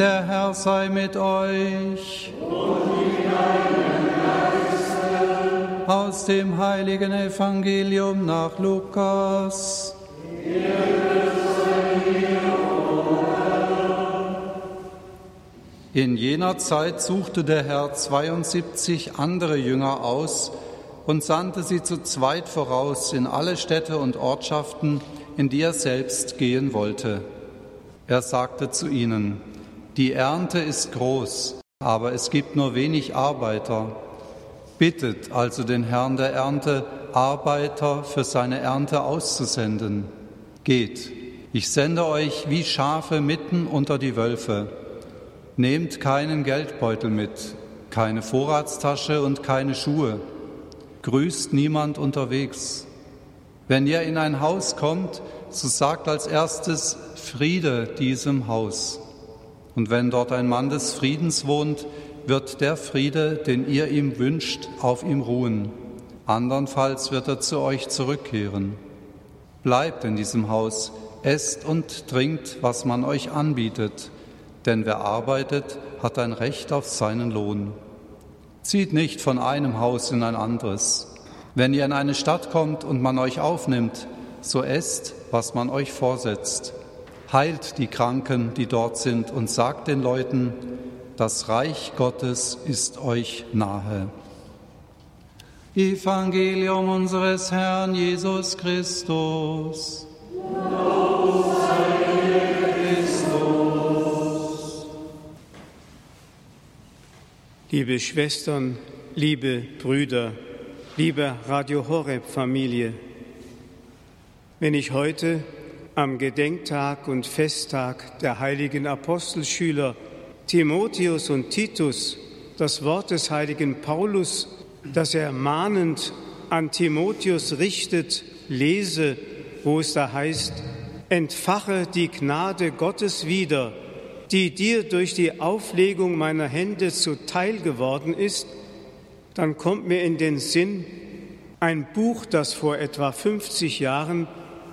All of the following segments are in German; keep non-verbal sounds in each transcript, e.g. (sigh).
Der Herr sei mit euch. Aus dem heiligen Evangelium nach Lukas. In jener Zeit suchte der Herr 72 andere Jünger aus und sandte sie zu zweit voraus in alle Städte und Ortschaften, in die er selbst gehen wollte. Er sagte zu ihnen, die Ernte ist groß, aber es gibt nur wenig Arbeiter. Bittet also den Herrn der Ernte, Arbeiter für seine Ernte auszusenden. Geht, ich sende euch wie Schafe mitten unter die Wölfe. Nehmt keinen Geldbeutel mit, keine Vorratstasche und keine Schuhe. Grüßt niemand unterwegs. Wenn ihr in ein Haus kommt, so sagt als erstes Friede diesem Haus. Und wenn dort ein Mann des Friedens wohnt, wird der Friede, den ihr ihm wünscht, auf ihm ruhen. Andernfalls wird er zu euch zurückkehren. Bleibt in diesem Haus, esst und trinkt, was man euch anbietet, denn wer arbeitet, hat ein Recht auf seinen Lohn. Zieht nicht von einem Haus in ein anderes. Wenn ihr in eine Stadt kommt und man euch aufnimmt, so esst, was man euch vorsetzt heilt die Kranken, die dort sind, und sagt den Leuten, das Reich Gottes ist euch nahe. Evangelium unseres Herrn Jesus Christus. Liebe Schwestern, liebe Brüder, liebe Radio Horeb Familie, wenn ich heute am Gedenktag und Festtag der heiligen Apostelschüler Timotheus und Titus das Wort des heiligen Paulus, das er mahnend an Timotheus richtet, lese, wo es da heißt, entfache die Gnade Gottes wieder, die dir durch die Auflegung meiner Hände zuteil geworden ist, dann kommt mir in den Sinn ein Buch, das vor etwa 50 Jahren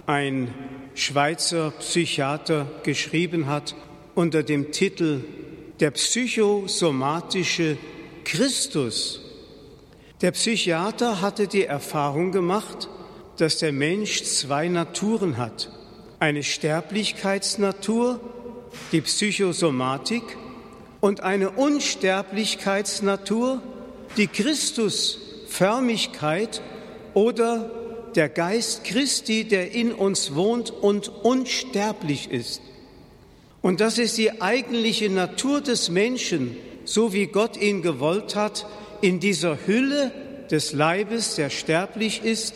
ein Schweizer Psychiater geschrieben hat unter dem Titel Der psychosomatische Christus. Der Psychiater hatte die Erfahrung gemacht, dass der Mensch zwei Naturen hat. Eine Sterblichkeitsnatur, die Psychosomatik, und eine Unsterblichkeitsnatur, die Christusförmigkeit oder der Geist Christi, der in uns wohnt und unsterblich ist. Und das ist die eigentliche Natur des Menschen, so wie Gott ihn gewollt hat, in dieser Hülle des Leibes, der sterblich ist.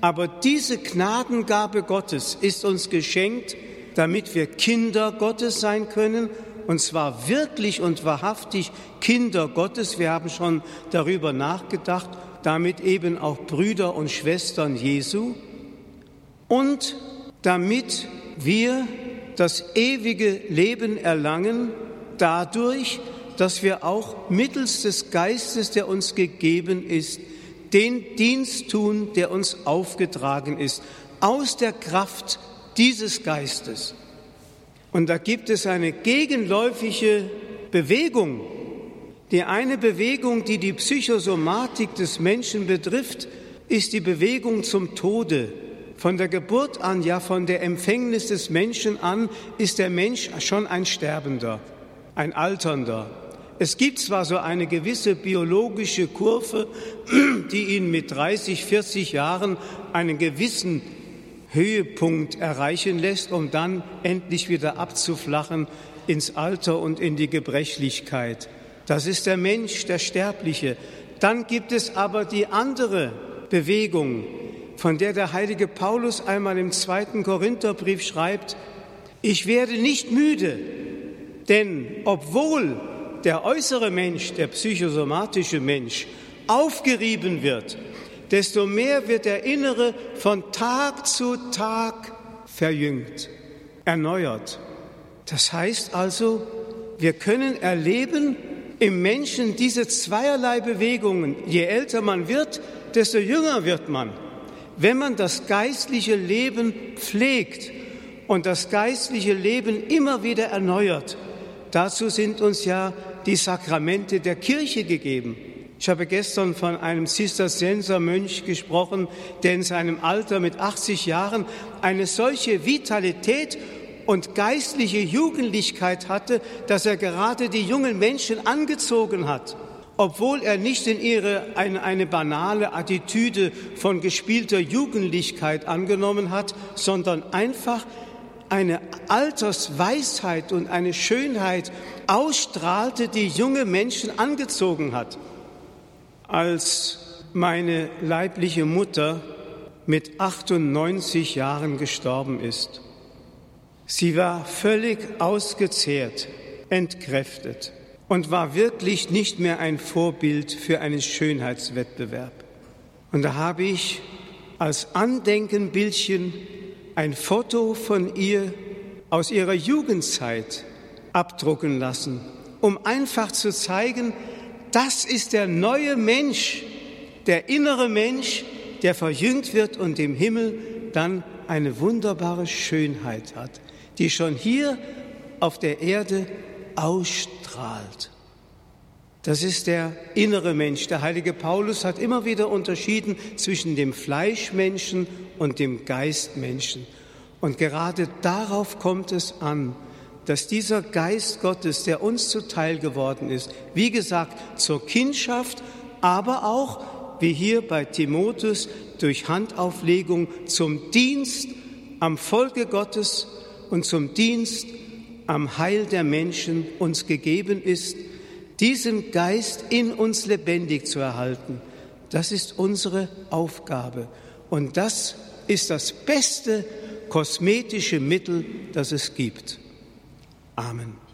Aber diese Gnadengabe Gottes ist uns geschenkt, damit wir Kinder Gottes sein können, und zwar wirklich und wahrhaftig Kinder Gottes. Wir haben schon darüber nachgedacht damit eben auch Brüder und Schwestern Jesu und damit wir das ewige Leben erlangen, dadurch, dass wir auch mittels des Geistes, der uns gegeben ist, den Dienst tun, der uns aufgetragen ist, aus der Kraft dieses Geistes. Und da gibt es eine gegenläufige Bewegung die eine Bewegung, die die Psychosomatik des Menschen betrifft, ist die Bewegung zum Tode. Von der Geburt an, ja von der Empfängnis des Menschen an, ist der Mensch schon ein Sterbender, ein Alternder. Es gibt zwar so eine gewisse biologische Kurve, (clears throat) die ihn mit 30, 40 Jahren einen gewissen Höhepunkt erreichen lässt, um dann endlich wieder abzuflachen ins Alter und in die Gebrechlichkeit. Das ist der Mensch, der Sterbliche. Dann gibt es aber die andere Bewegung, von der der heilige Paulus einmal im zweiten Korintherbrief schreibt, ich werde nicht müde, denn obwohl der äußere Mensch, der psychosomatische Mensch, aufgerieben wird, desto mehr wird der innere von Tag zu Tag verjüngt, erneuert. Das heißt also, wir können erleben, im Menschen diese zweierlei Bewegungen. Je älter man wird, desto jünger wird man. Wenn man das geistliche Leben pflegt und das geistliche Leben immer wieder erneuert, Dazu sind uns ja die Sakramente der Kirche gegeben. Ich habe gestern von einem Zisterzienser-Mönch gesprochen, der in seinem Alter mit 80 Jahren eine solche Vitalität und geistliche Jugendlichkeit hatte, dass er gerade die jungen Menschen angezogen hat, obwohl er nicht in ihre eine, eine banale Attitüde von gespielter Jugendlichkeit angenommen hat, sondern einfach eine Altersweisheit und eine Schönheit ausstrahlte, die junge Menschen angezogen hat als meine leibliche Mutter mit 98 Jahren gestorben ist. Sie war völlig ausgezehrt, entkräftet und war wirklich nicht mehr ein Vorbild für einen Schönheitswettbewerb. Und da habe ich als Andenkenbildchen ein Foto von ihr aus ihrer Jugendzeit abdrucken lassen, um einfach zu zeigen, das ist der neue Mensch, der innere Mensch, der verjüngt wird und im Himmel dann eine wunderbare Schönheit hat, die schon hier auf der Erde ausstrahlt. Das ist der innere Mensch. Der heilige Paulus hat immer wieder unterschieden zwischen dem Fleischmenschen und dem Geistmenschen. Und gerade darauf kommt es an, dass dieser Geist Gottes, der uns zuteil geworden ist, wie gesagt, zur Kindschaft, aber auch, wie hier bei Timotheus, durch Handauflegung zum Dienst am Volke Gottes und zum Dienst am Heil der Menschen uns gegeben ist, diesen Geist in uns lebendig zu erhalten. Das ist unsere Aufgabe. Und das ist das beste kosmetische Mittel, das es gibt. Amen.